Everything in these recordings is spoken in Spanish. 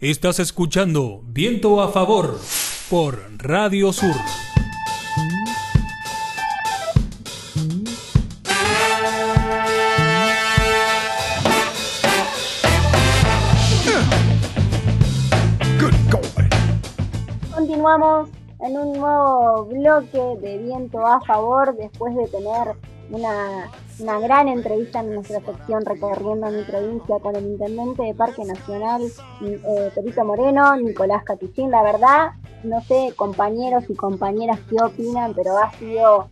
Estás escuchando Viento a Favor por Radio Sur. Continuamos en un nuevo bloque de Viento a Favor después de tener una, una gran entrevista en nuestra sección recorriendo mi provincia con el intendente de Parque Nacional, eh, Moreno, Nicolás Catuchín. La verdad, no sé, compañeros y compañeras qué opinan, pero ha sido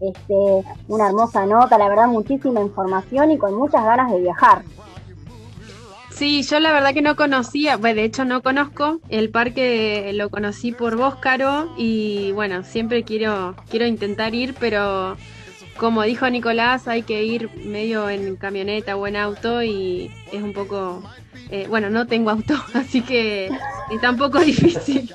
este, una hermosa nota, la verdad, muchísima información y con muchas ganas de viajar. Sí, yo la verdad que no conocía, bueno, de hecho no conozco, el parque lo conocí por vos, Caro, y bueno, siempre quiero, quiero intentar ir, pero como dijo Nicolás, hay que ir medio en camioneta o en auto y es un poco, eh, bueno, no tengo auto, así que está un poco difícil.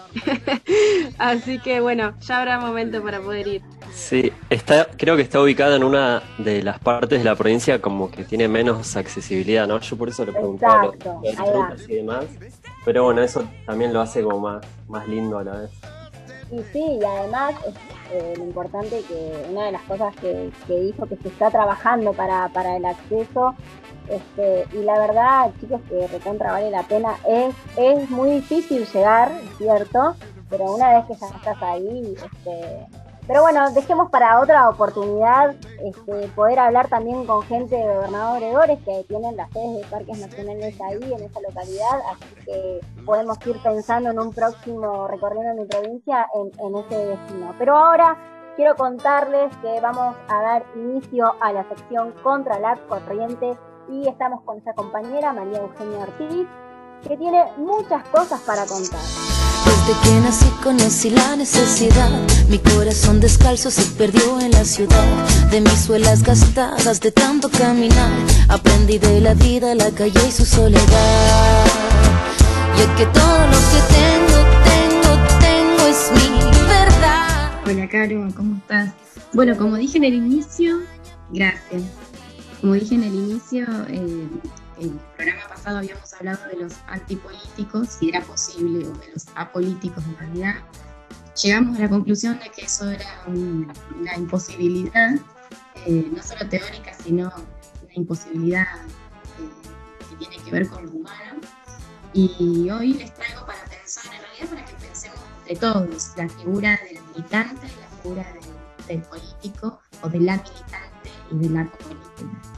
así que bueno, ya habrá momento para poder ir. Sí, está, creo que está ubicada en una de las partes de la provincia como que tiene menos accesibilidad, ¿no? Yo por eso le preguntaba los, y demás. Pero bueno, eso también lo hace como más, más lindo a la vez. Y sí, y además eh, lo importante que una de las cosas que, dijo que se está trabajando para, para el acceso este, y la verdad chicos que recontra vale la pena es, es muy difícil llegar, cierto, pero una vez que ya estás ahí, este, pero bueno, dejemos para otra oportunidad este, poder hablar también con gente de gobernadores que tienen las sedes de parques nacionales ahí, en esa localidad, así que podemos ir pensando en un próximo recorrido en mi provincia en, en ese destino. Pero ahora quiero contarles que vamos a dar inicio a la sección contra la corriente y estamos con esa compañera, María Eugenia Ortiz, que tiene muchas cosas para contar. Desde que nací conocí la necesidad. Mi corazón descalzo se perdió en la ciudad. De mis suelas gastadas de tanto caminar. Aprendí de la vida, la calle y su soledad. Y que todo lo que tengo, tengo, tengo es mi verdad. Hola, Caro, ¿cómo estás? Bueno, como dije en el inicio, gracias. Como dije en el inicio, eh, el programa pasado habíamos hablado de los antipolíticos, si era posible, o de los apolíticos en realidad. Llegamos a la conclusión de que eso era una imposibilidad, eh, no solo teórica, sino una imposibilidad eh, que tiene que ver con lo humano. Y hoy les traigo para pensar, en realidad para que pensemos entre todos, la figura del militante la figura del, político o de la militante y de la política.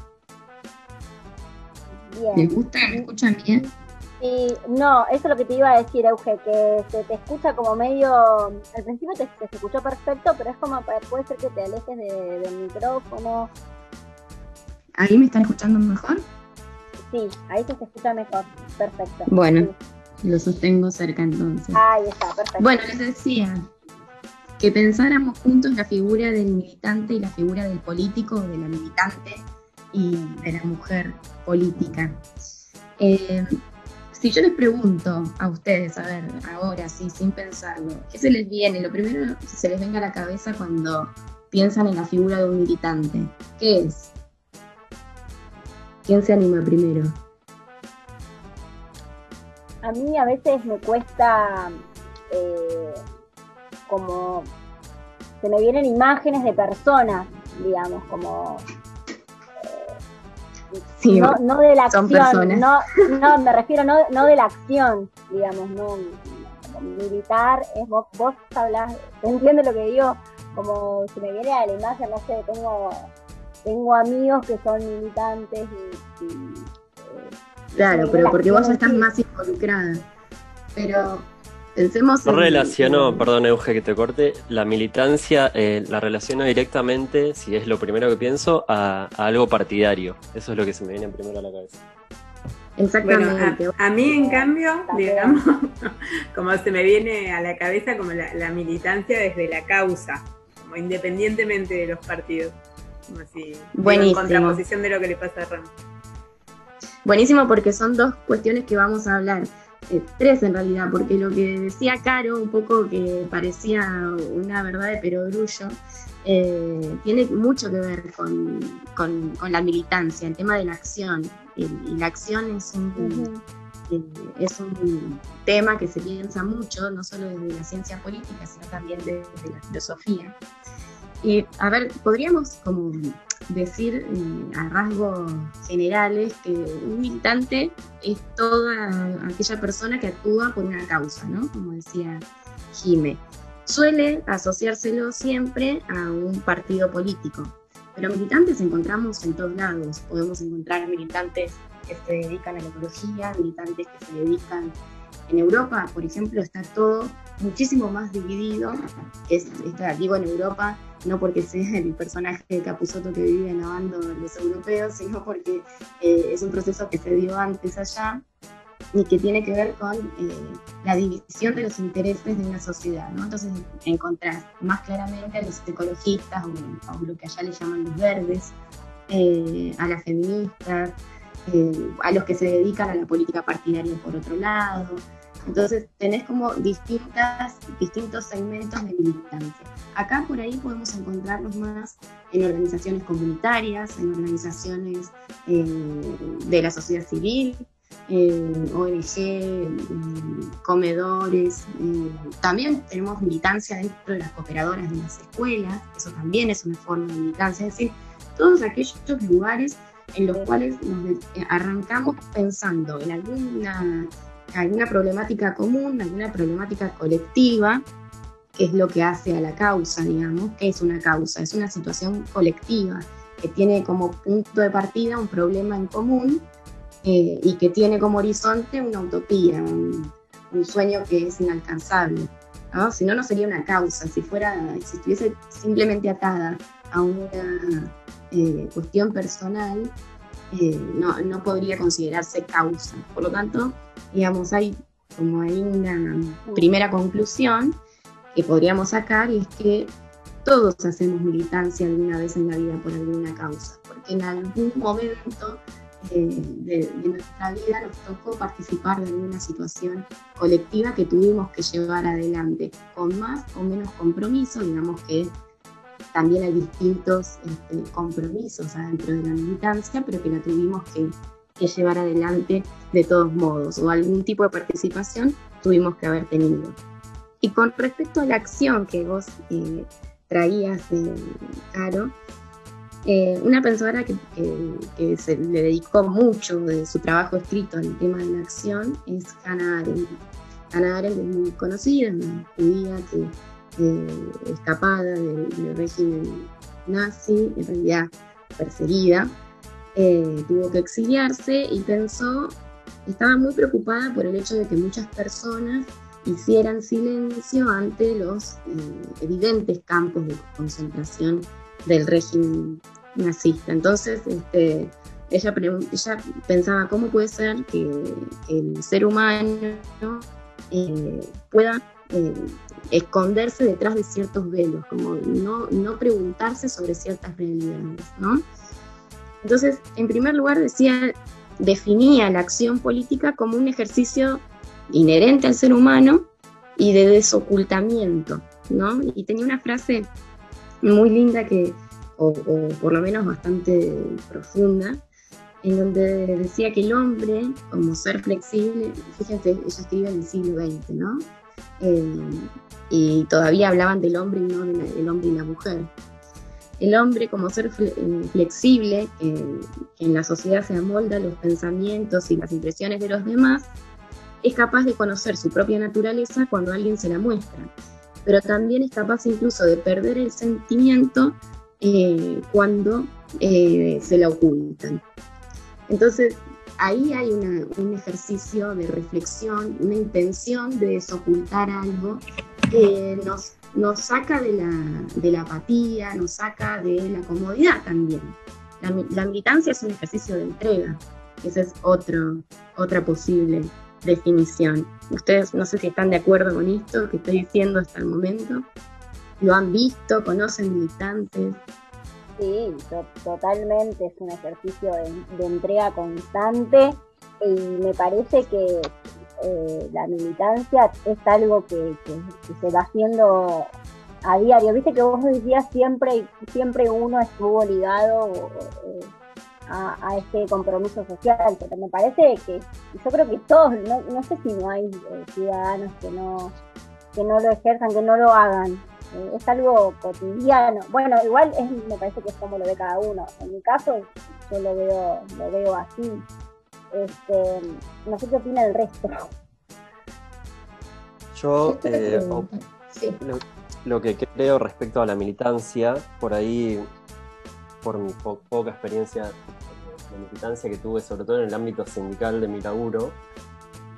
¿Me gusta? ¿Me escuchan bien? Sí, no, eso es lo que te iba a decir, Euge, que se te escucha como medio. Al principio te, te escuchó perfecto, pero es como puede ser que te alejes del micrófono. ¿Ahí me están escuchando mejor? Sí, ahí se te escucha mejor, perfecto. Bueno, lo sostengo cerca entonces. Ahí está, perfecto. Bueno, les decía que pensáramos juntos la figura del militante y la figura del político, de la militante y de la mujer política. Eh, si yo les pregunto a ustedes, a ver, ahora sí, sin pensarlo, ¿qué se les viene? Lo primero que se les venga a la cabeza cuando piensan en la figura de un militante. ¿Qué es? ¿Quién se anima primero? A mí a veces me cuesta eh, como se me vienen imágenes de personas, digamos, como no, no de la acción, no, no, me refiero no, no de la acción, digamos, no militar, es vos, vos hablas, entiendes lo que digo? Como se me viene a la imagen, no sé, tengo, tengo amigos que son militantes y, eh, Claro, pero porque vos estás más involucrada. Pero Pensemos no relaciono, perdón Euge que te corte, la militancia eh, la relaciono directamente, si es lo primero que pienso, a, algo partidario. Eso es lo que se me viene primero a la cabeza. Exactamente. a, mí, en cambio, digamos, como se me viene a la cabeza como la, militancia desde la causa, como independientemente de los partidos. Como así, en contraposición de lo que le pasa a Ram. Buenísimo porque son dos cuestiones que vamos a hablar eh, tres en realidad, porque lo que decía Caro, un poco que parecía una verdad de perogrullo, eh, tiene mucho que ver con, la militancia, el tema de la acción. y la acción es un, eh, es un tema que se piensa mucho, no solo desde la ciencia política, sino también desde la filosofía. Y a ver, podríamos como decir eh, a rasgos generales que un militante es toda aquella persona que actúa por una causa, ¿no? Como decía Jime. Suele asociárselo siempre a un partido político, pero militantes encontramos en todos lados. Podemos encontrar militantes que se dedican a la ecología, militantes que se dedican en Europa, por ejemplo, está todo muchísimo más dividido. Es, está, digo en Europa, no porque sea el personaje de Capusotto que vive lavando los europeos, sino porque eh, es un proceso que se dio antes allá y que tiene que ver con eh, la división de los intereses de una sociedad. ¿no? Entonces encontrás más claramente a los ecologistas o, lo que allá le llaman los verdes, eh, a las feministas, a los que se dedican a la política partidaria por otro lado, entonces tenés como distintas, distintos segmentos de militancia. Acá por ahí podemos encontrarnos más en organizaciones comunitarias, en organizaciones eh, de la sociedad civil, ONG, comedores. también tenemos militancia dentro de las cooperadoras de las escuelas, eso también es una forma de militancia, es decir, todos aquellos lugares en los cuales nos arrancamos pensando en alguna alguna problemática común, alguna problemática colectiva, que es lo que hace a la causa, digamos, que es una causa, es una situación colectiva que tiene como punto de partida un problema en común eh, y que tiene como horizonte una utopía, un, sueño que es inalcanzable. Si no, no sería una causa, si fuera, si estuviese simplemente atada a una eh, cuestión personal, no, no podría considerarse causa. Por lo tanto, digamos, hay como hay una primera conclusión que podríamos sacar y es que todos hacemos militancia alguna vez en la vida por alguna causa, porque en algún momento eh, de, nuestra vida nos tocó participar de alguna situación colectiva que tuvimos que llevar adelante, con más o menos compromiso, digamos que también hay distintos este, compromisos dentro de la militancia, pero que la tuvimos que que llevar adelante de todos modos o algún tipo de participación tuvimos que haber tenido. Y con respecto a la acción que vos eh, traías, eh, Caro, eh, una persona que, se le dedicó mucho de su trabajo escrito al tema de la acción es Hannah Arendt. Hannah Arendt es muy conocida, una judía que escapada del, régimen nazi, en realidad perseguida, eh, tuvo que exiliarse y pensó, estaba muy preocupada por el hecho de que muchas personas hicieran silencio ante los eh, evidentes campos de concentración del régimen nazista. Entonces, este, ella, pensaba cómo puede ser que, el ser humano eh, pueda esconderse detrás de ciertos velos, como no, no preguntarse sobre ciertas realidades, ¿no? Entonces, en primer lugar, decía, definía la acción política como un ejercicio inherente al ser humano y de desocultamiento, ¿no? Y tenía una frase muy linda que, o, por lo menos bastante profunda, en donde decía que el hombre, como ser flexible, fíjense, ellos escriben en el siglo XX, ¿no? Eh, y todavía hablaban del hombre y no del hombre y la mujer. El hombre como ser eh, flexible, que en la sociedad se amolda los pensamientos y las impresiones de los demás, es capaz de conocer su propia naturaleza cuando alguien se la muestra, pero también es capaz incluso de perder el sentimiento eh, cuando eh, se la ocultan. Entonces, ahí hay un ejercicio de reflexión, una intención de desocultar algo que nos nos saca de la, de la apatía, nos saca de la comodidad también. La, militancia es un ejercicio de entrega, esa es otro, otra posible definición. Ustedes no sé si están de acuerdo con esto que estoy diciendo hasta el momento. ¿Lo han visto? ¿Conocen militantes? Sí, totalmente, es un ejercicio de, entrega constante y me parece que eh, la militancia es algo que, se va haciendo a diario. Viste que vos decías siempre, siempre uno estuvo ligado a, este compromiso social, pero me parece que yo creo que todos, no, no sé si no hay eh, ciudadanos que no, que no lo ejerzan, que no lo hagan. Eh, es algo cotidiano. Bueno, igual es, me parece que es como lo ve cada uno. En mi caso, yo lo veo, lo veo así. Este, no sé qué opina el resto. Yo eh, lo, que creo respecto a la militancia, por ahí, por mi poca experiencia de militancia que tuve, sobre todo en el ámbito sindical de mi laburo,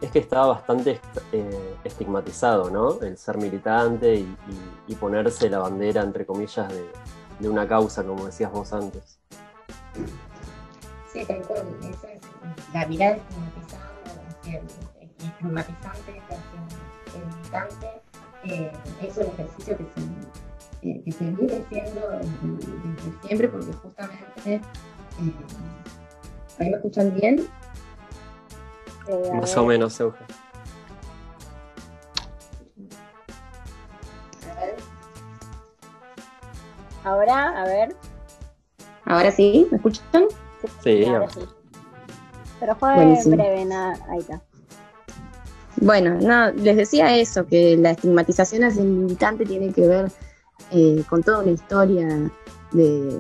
es que estaba bastante eh, estigmatizado, ¿no? El ser militante y, ponerse la bandera, entre comillas, de, una causa, como decías vos antes. Sí, tal cual. Esa es la mirada estigmatizada, estigmatizante militante. Eh, es un ejercicio que se, viene haciendo desde, siempre, porque justamente. Eh, ¿A mí me escuchan bien? Más o menos, Euge. Ahora, a ver. ¿Ahora sí? ¿Me escuchan? Sí, ahora sí. Pero fue breve, nada, ahí está. Bueno, no, les decía eso, que la estigmatización hacia el militante tiene que ver eh, con toda una historia de,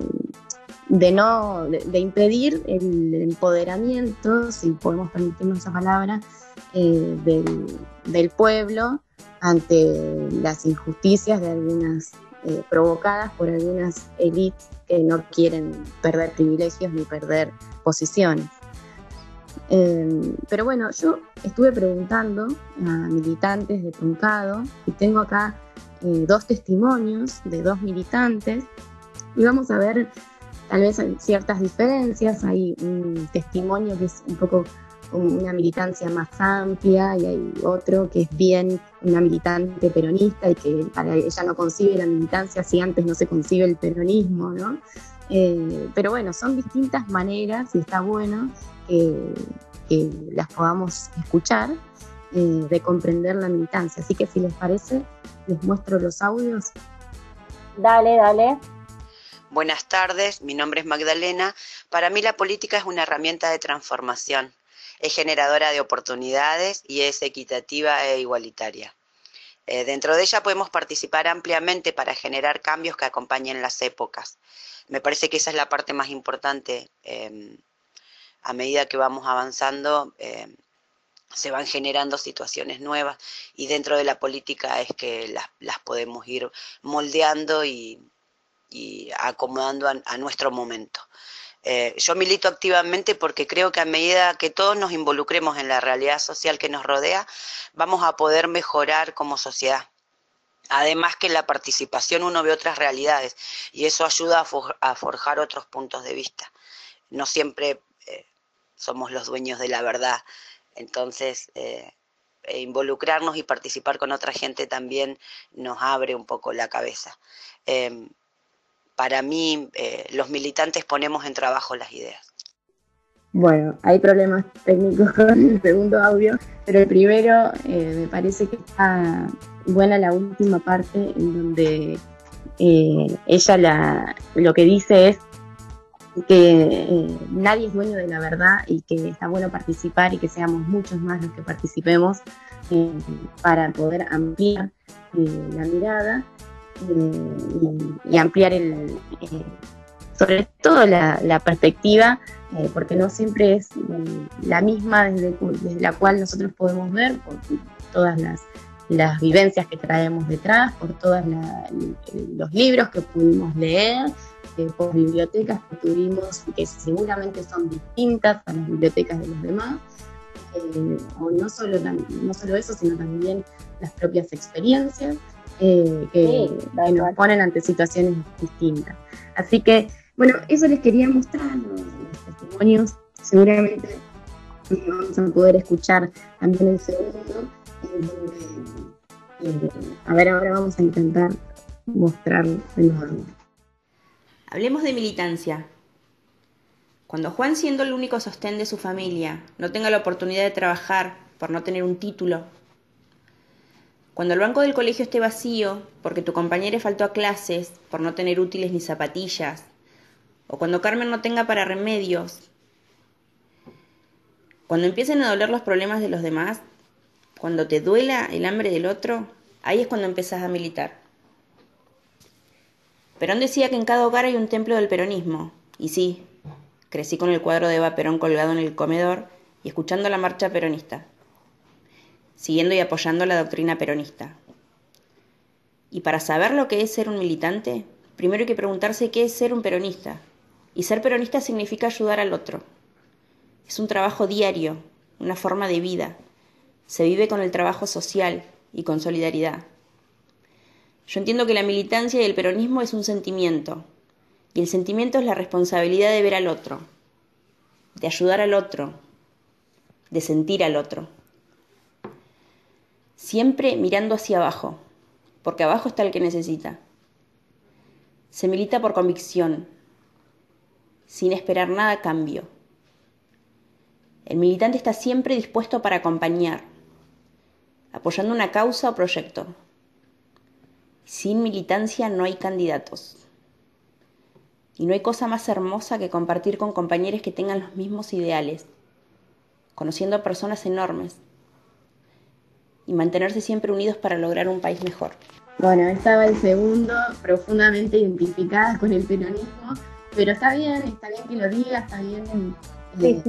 de no de, impedir el empoderamiento, si podemos permitirnos esa palabra, eh, del, pueblo ante las injusticias de algunas eh, provocadas por algunas élites que no quieren perder privilegios ni perder posiciones. Eh, pero bueno, yo estuve preguntando a militantes de Truncado y tengo acá dos testimonios de dos militantes y vamos a ver Tal vez hay ciertas diferencias, hay un testimonio que es un poco una militancia más amplia y hay otro que es bien una militante peronista y que para ella no concibe la militancia si antes no se concibe el peronismo, ¿no? Eh, pero bueno, son distintas maneras y está bueno que, las podamos escuchar eh, de comprender la militancia. Así que si les parece, les muestro los audios. Dale, dale. Buenas tardes, mi nombre es Magdalena. Para mí la política es una herramienta de transformación, es generadora de oportunidades y es equitativa e igualitaria. Eh, dentro de ella podemos participar ampliamente para generar cambios que acompañen las épocas. Me parece que esa es la parte más importante. Em, a medida que vamos avanzando, em, se van generando situaciones nuevas y dentro de la política es que las podemos ir moldeando y, y acomodando a, nuestro momento. Eh, yo milito activamente porque creo que a medida que todos nos involucremos en la realidad social que nos rodea, vamos a poder mejorar como sociedad. Además que en la participación uno ve otras realidades y eso ayuda a, forjar otros puntos de vista. No siempre eh, somos los dueños de la verdad, entonces eh, involucrarnos y participar con otra gente también nos abre un poco la cabeza. Em, para mí eh, los militantes ponemos en trabajo las ideas. Bueno, hay problemas técnicos con el segundo audio, pero el primero eh, me parece que está buena la última parte en donde eh, ella la, lo que dice es que nadie es dueño de la verdad y que está bueno participar y que seamos muchos más los que participemos para poder ampliar la mirada y, ampliar el, eh, sobre todo la, perspectiva, eh, porque no siempre es la misma desde, la cual nosotros podemos ver, por todas las, vivencias que traemos detrás, por todos los libros que pudimos leer, eh, por bibliotecas que tuvimos, que seguramente son distintas a las bibliotecas de los demás. o no solo, no solo eso, sino también las propias experiencias. Eh, que, nos ponen ante situaciones distintas. Así que, bueno, eso les quería mostrar, los, testimonios. Seguramente vamos a poder escuchar también el segundo. Eh, a ver, ahora vamos a intentar mostrar el nuevo. Hablemos de militancia. Cuando Juan, siendo el único sostén de su familia, no tenga la oportunidad de trabajar por no tener un título cuando el banco del colegio esté vacío, porque tu compañero faltó a clases por no tener útiles ni zapatillas, o cuando Carmen no tenga para remedios. Cuando empiecen a doler los problemas de los demás, cuando te duela el hambre del otro, ahí es cuando empezás a militar. Perón decía que en cada hogar hay un templo del peronismo, y sí, crecí con el cuadro de Eva Perón colgado en el comedor y escuchando la marcha peronista, siguiendo y apoyando la doctrina peronista. Y para saber lo que es ser un militante, primero hay que preguntarse qué es ser un peronista. Y ser peronista significa ayudar al otro. Es un trabajo diario, una forma de vida. Se vive con el trabajo social y con solidaridad. Yo entiendo que la militancia y el peronismo es un sentimiento, y el sentimiento es la responsabilidad de ver al otro, de ayudar al otro, de sentir al otro. Siempre mirando hacia abajo, porque abajo está el que necesita. Se milita por convicción, sin esperar nada cambio. El militante está siempre dispuesto para acompañar, apoyando una causa o proyecto. Sin militancia no hay candidatos. Y no hay cosa más hermosa que compartir con compañeros que tengan los mismos ideales, conociendo a personas enormes y mantenerse siempre unidos para lograr un país mejor. Bueno, estaba el segundo, profundamente identificada con el peronismo, pero está bien, está bien que lo diga, está bien eh,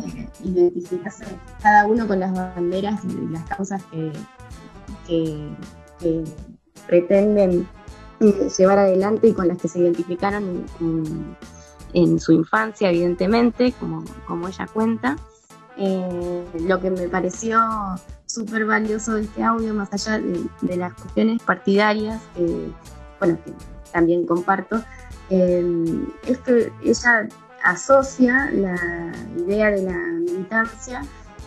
identificarse cada uno con las banderas y las causas que, que pretenden eh, llevar adelante y con las que se identificaron en, su infancia, evidentemente, como, como ella cuenta. Eh, lo que me pareció súper valioso de este audio, más allá de, las cuestiones partidarias, bueno, que también comparto, eh, es que ella asocia la idea de la militancia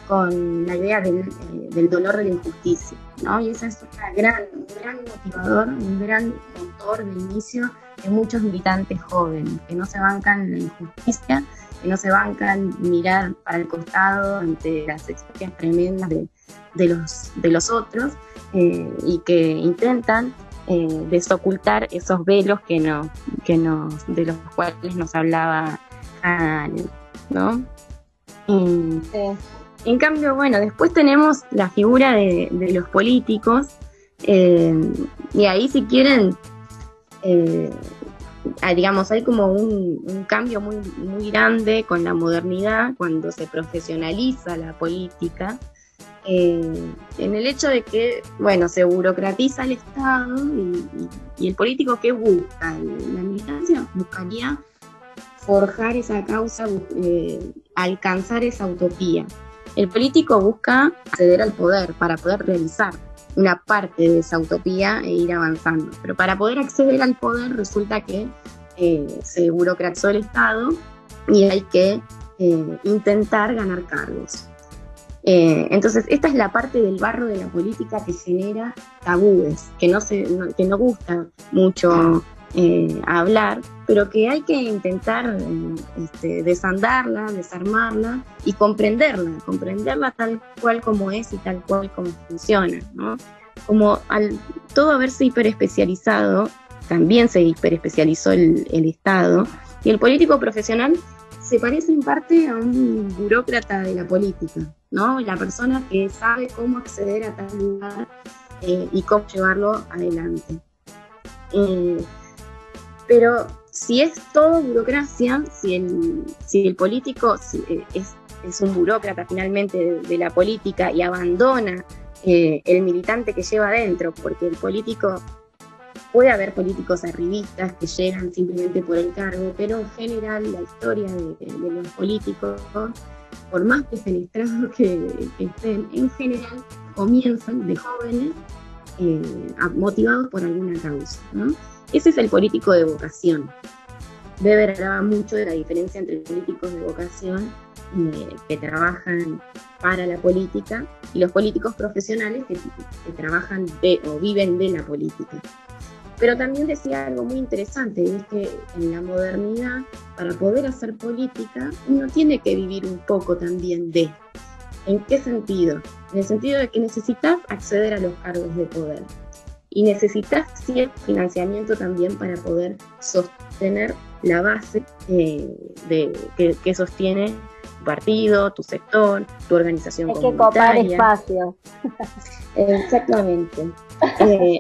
con la idea del, del dolor de la injusticia. Y ese es gran, un gran motivador, un gran motor de inicio de muchos militantes jóvenes que no se bancan la injusticia, que no se bancan mirar para el costado ante las experiencias tremendas de, los, de los otros eh, y que intentan eh, desocultar esos velos que no, que nos, de los cuales nos hablaba Anne, ¿no? En cambio, bueno, después tenemos la figura de, los políticos, eh, y ahí si quieren, eh, ah, digamos, hay como un, cambio muy, muy grande con la modernidad cuando se profesionaliza la política, eh, en el hecho de que, bueno, se burocratiza el Estado y, el político que busca, la militancia buscaría forjar esa causa, alcanzar esa utopía. El político busca acceder al poder para poder realizar una parte de esa utopía e ir avanzando. Pero para poder acceder al poder resulta que eh, se burocratizó el Estado y hay que eh, intentar ganar cargos. Eh, entonces, esta es la parte del barro de la política que genera tabúes, que no, se, que no gusta mucho eh, hablar, pero que hay que intentar eh, este, desandarla, desarmarla y comprenderla, comprenderla tal cual como es y tal cual como funciona. Como al todo haberse hiperespecializado, también se hiperespecializó el, el Estado, y el político profesional se parece en parte a un burócrata de la política, ¿no? La persona que sabe cómo acceder a tal lugar eh, y cómo llevarlo adelante. Pero si es todo burocracia, si el, si el político eh, es, es, un burócrata finalmente de, la política y abandona eh, el militante que lleva adentro, porque el político, puede haber políticos arribistas que llegan simplemente por el cargo, pero en general la historia de, los políticos, por más defenestrados que, que estén, en general comienzan de jóvenes eh, motivados por alguna causa. Ese es el político de vocación. Weber hablaba mucho de la diferencia entre políticos de vocación eh, que trabajan para la política y los políticos profesionales que, trabajan o viven de la política. Pero también decía algo muy interesante, es que en la modernidad, para poder hacer política, uno tiene que vivir un poco también de. ¿En qué sentido? En el sentido de que necesitas acceder a los cargos de poder y necesitas cierto financiamiento también para poder sostener la base eh, de, que, sostiene tu partido, tu sector, tu organización Hay que copar espacio. Exactamente. Eh,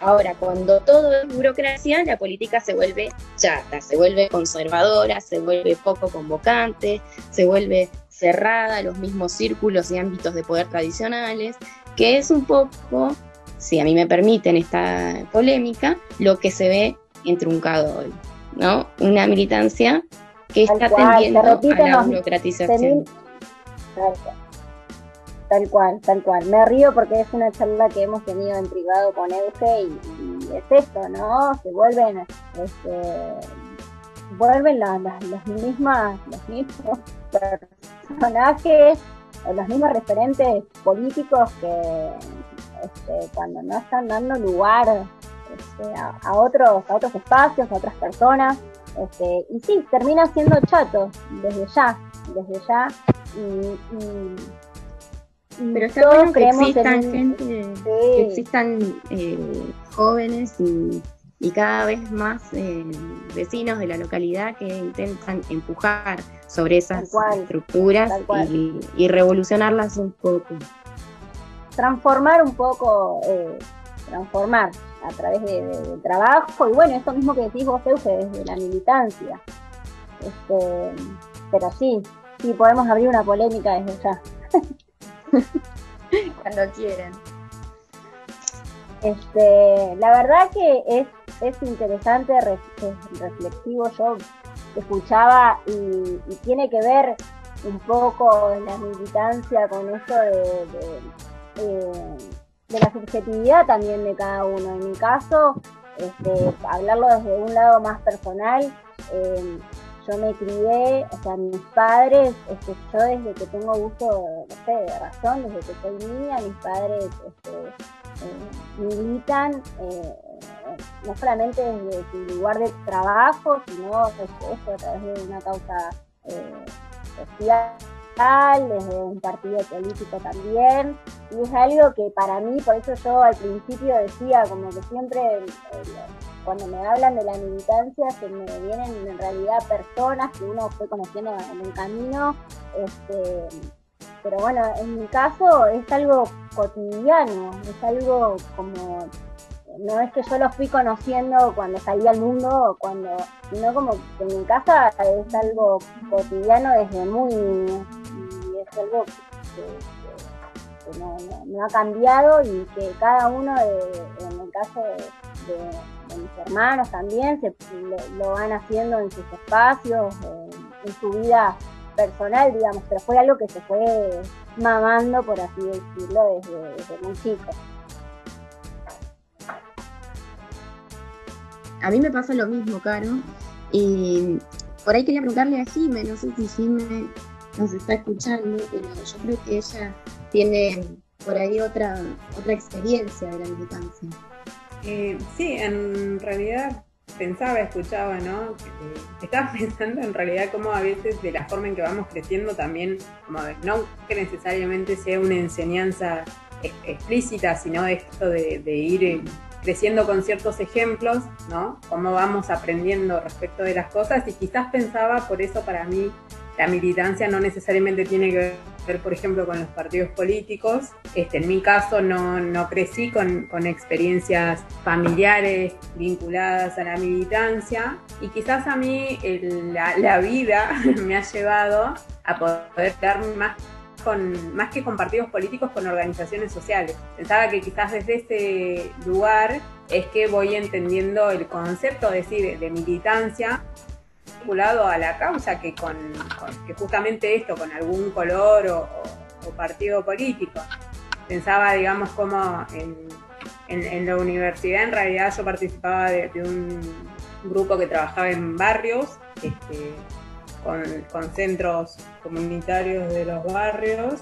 ahora, cuando todo es burocracia, la política se vuelve chata, se vuelve conservadora, se vuelve poco convocante, se vuelve cerrada a los mismos círculos y ámbitos de poder tradicionales, que es un poco, si a mí me permiten esta polémica, lo que se ve entruncado hoy. ¿no? Una militancia que está tendiendo a la burocratización. Tal cual, tal cual. Me río porque es una charla que hemos tenido en privado con Euge y, es esto, ¿no? Se vuelven, este, vuelven las, mismas, los mismos personajes, los mismos referentes políticos que este, cuando no están dando lugar este, a, otros, a otros espacios, a otras personas. Este, y sí, termina siendo chato desde ya, desde ya. Y, pero está bueno que existan gente, que existan eh, jóvenes y, cada vez más eh, vecinos de la localidad que intentan empujar sobre esas estructuras y, y, revolucionarlas un poco. Transformar un poco, eh, transformar a través del trabajo y bueno, esto mismo que decís vos, Euge, desde la militancia. Este, pero sí, sí, podemos abrir una polémica desde ya. Cuando quieran. Este, la verdad que es, es interesante, es reflexivo, yo escuchaba y, tiene que ver un poco la militancia con esto de, eh, de la subjetividad también de cada uno. En mi caso, este, hablarlo desde un lado más personal, eh, yo me crié, o sea, mis padres, este, yo desde que tengo gusto, de razón, desde que soy niña, mis padres este, eh, militan, eh, no solamente desde su lugar de trabajo, sino esto a través de una causa social desde un partido político también, y es algo que para mí, por eso yo al principio decía, como que siempre eh, cuando me hablan de la militancia se me vienen en realidad personas que uno fue conociendo en el camino, este, pero bueno, en mi caso es algo cotidiano, es algo como no es que yo lo fui conociendo cuando salí al mundo, cuando, sino como que en mi casa es algo cotidiano desde muy y es algo que, no, ha cambiado y que cada uno, en el caso de, mis hermanos también, se, lo, van haciendo en sus espacios, en, su vida personal, digamos, pero fue algo que se fue mamando, por así decirlo, desde, desde muy chico. a mí me pasa lo mismo, Caro. Y por ahí quería preguntarle a Jime, no sé si Jime nos está escuchando, pero yo creo que ella tiene por ahí otra, otra experiencia de la militancia. Eh, sí, en realidad pensaba, escuchaba, ¿no? Eh, estaba pensando en realidad cómo a veces de la forma en que vamos creciendo también, como no que necesariamente sea una enseñanza explícita, sino esto de, de ir creciendo con ciertos ejemplos, ¿no? Cómo vamos aprendiendo respecto de las cosas y quizás pensaba, por eso para mí la militancia no necesariamente tiene que ver, por ejemplo, con los partidos políticos. Este, en mi caso no, no crecí con, con, experiencias familiares vinculadas a la militancia y quizás a mí la, la vida me ha llevado a poder darme más con, más que con partidos políticos, con organizaciones sociales. Pensaba que quizás desde ese lugar es que voy entendiendo el concepto de, de, militancia vinculado a la causa que con, que justamente esto, con algún color o, partido político. Pensaba, digamos, como en, en, la universidad en realidad yo participaba de, un grupo que trabajaba en barrios, este, con, centros comunitarios de los barrios.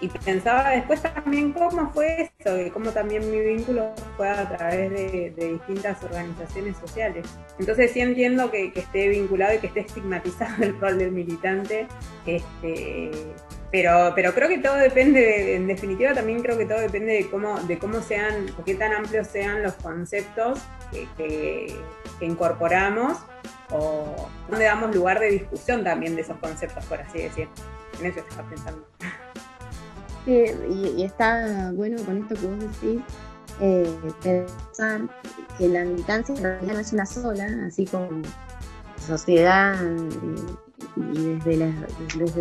Y pensaba después también cómo fue eso, y cómo también mi vínculo fue a través de, distintas organizaciones sociales. Entonces sí entiendo que, esté vinculado y que esté estigmatizado el rol del militante, este, pero, pero creo que todo depende, en definitiva también creo que todo depende de cómo, de cómo sean, o qué tan amplios sean los conceptos que, que incorporamos o donde damos lugar de discusión también de esos conceptos, por así decir. En eso estaba pensando. Sí, y, está bueno con esto que vos decís, eh, pensar que la militancia en realidad no es una sola, así como sociedad eh, y desde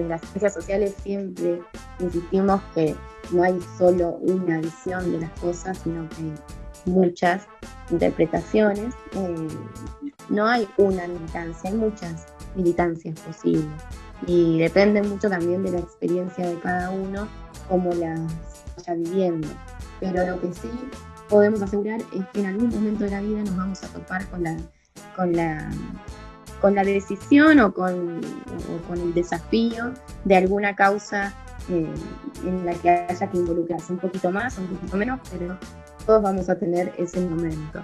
las, ciencias sociales siempre insistimos que no hay solo una visión de las cosas, sino que muchas interpretaciones. Eh, no hay una militancia, hay muchas militancias posibles y depende mucho también de la experiencia de cada uno, cómo las vaya viviendo. Pero lo que sí podemos asegurar es que en algún momento de la vida nos vamos a topar con la, con la, con la decisión o con, con el desafío de alguna causa eh, en la que haya que involucrarse un poquito más un poquito menos, pero todos vamos a tener ese momento.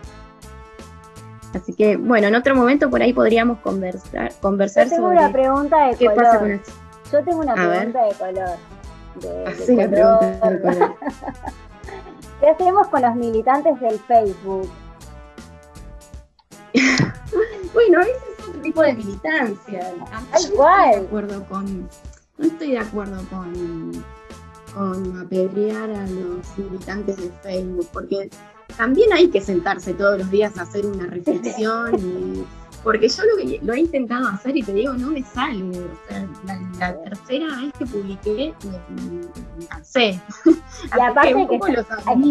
Así que, bueno, en otro momento por ahí podríamos conversar, conversar Yo tengo una pregunta de qué color. pasa con esto. Yo tengo una pregunta de color. De, de. ¿Qué hacemos con los militantes del Facebook? bueno, ese es otro tipo de militancia. Cual. No estoy de acuerdo con, no estoy de acuerdo con, con apedrear a los militantes de Facebook, porque también hay que sentarse todos los días a hacer una reflexión y- porque yo lo, que, lo he intentado hacer y te digo, no me sale. O sea, la, la tercera vez que publiqué me, me cansé. Y aparte que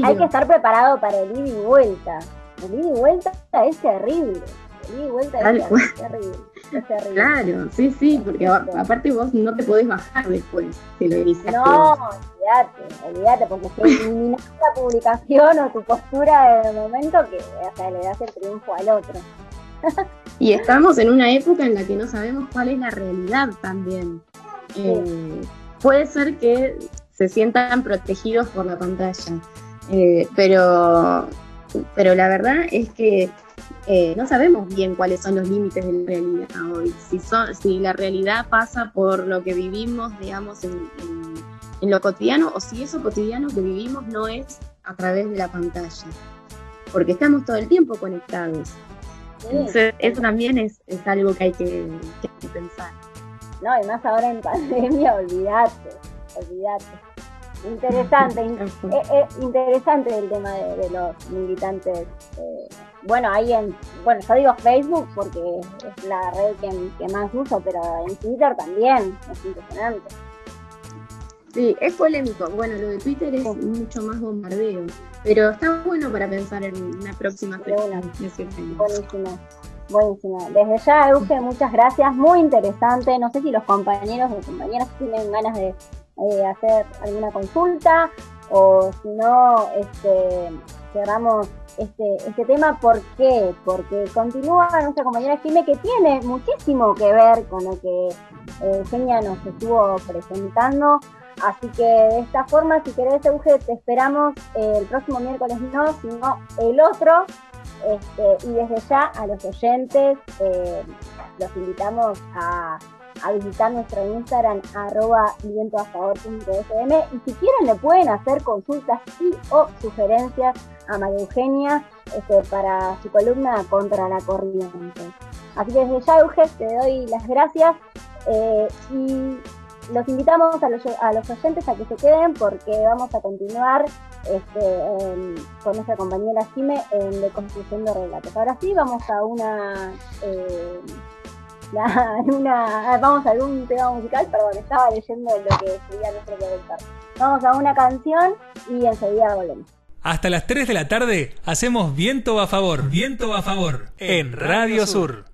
hay, que estar preparado para el ida y vuelta. El ida y vuelta es terrible. El ida y vuelta Tal es terrible. Es terrible. Claro, sí, sí, porque a- aparte vos no te podés bajar después si lo iniciaste. No, olvídate, olvídate, porque si eliminas la publicación o tu postura de momento, que hasta le das el triunfo al otro. Y estamos en una época en la que no sabemos cuál es la realidad también. Eh, puede ser que se sientan protegidos por la pantalla, eh, pero, pero la verdad es que eh, no sabemos bien cuáles son los límites de la realidad hoy. Si, son, si la realidad pasa por lo que vivimos, digamos, en, lo cotidiano, o si eso cotidiano que vivimos no es a través de la pantalla. Porque estamos todo el tiempo conectados. Entonces, eso también es, es algo que hay que, que hay que pensar. No, y más ahora en pandemia, olvídate, olvídate. Interesante, in- eh, eh, interesante el tema de, de los militantes. eh, bueno, ahí en, bueno, yo digo Facebook porque es la red que, que más uso, pero en Twitter también, es impresionante. Sí, es polémico. Bueno, lo de Twitter es mucho más bombardeo, pero está bueno para pensar en una próxima sección. Buenísimo, buenísimo. Desde ya, Euge, muchas gracias, muy interesante. No sé si los compañeros o compañeras tienen ganas de eh, hacer alguna consulta o si no, este, cerramos este, este tema. ¿Por qué? Porque continúa nuestra compañera Jime que tiene muchísimo que ver con lo que eh, Eugenia nos estuvo presentando. Así que de esta forma, si querés, Euge, te esperamos eh, el próximo miércoles, no, sino el otro. Este, y desde ya a los oyentes eh, los invitamos a, visitar nuestro Instagram arroba vientoafavor.fm y si quieren le pueden hacer consultas y o sugerencias a María Eugenia este, para su columna contra la corriente. Así que desde ya, Euge, te doy las gracias eh, y los invitamos a los, a los oyentes a que se queden porque vamos a continuar este, con nuestra compañera Jime en Deconstruyendo Relatos. Ahora sí, vamos a una, eh, la- una vamos a algún tema musical, perdón, estaba leyendo lo que escribía nuestro productor. Vamos a una canción y enseguida volvemos. Hasta las 3 de la tarde hacemos Viento a favor, Viento a favor en Radio Sur.